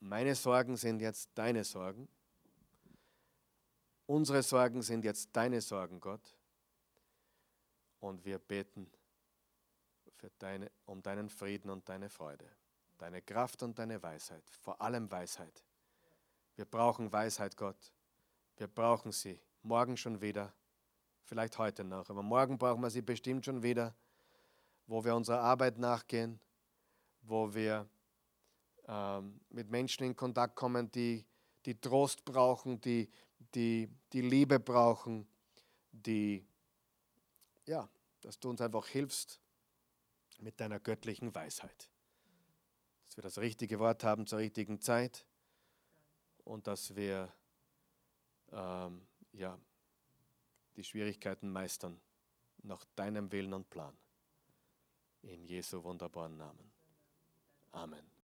Meine Sorgen sind jetzt deine Sorgen. Unsere Sorgen sind jetzt deine Sorgen, Gott. Und wir beten deine, um deinen Frieden und deine Freude, deine Kraft und deine Weisheit, vor allem Weisheit. Wir brauchen Weisheit, Gott. Wir brauchen sie. Morgen schon wieder, vielleicht heute noch, aber morgen brauchen wir sie bestimmt schon wieder, wo wir unserer Arbeit nachgehen, wo wir ähm, mit Menschen in Kontakt kommen, die, die Trost brauchen, die, die, die Liebe brauchen, die, ja, dass du uns einfach hilfst mit deiner göttlichen Weisheit. Dass wir das richtige Wort haben zur richtigen Zeit und dass wir ähm, ja, die Schwierigkeiten meistern nach deinem Willen und Plan. In Jesu wunderbaren Namen. Amen.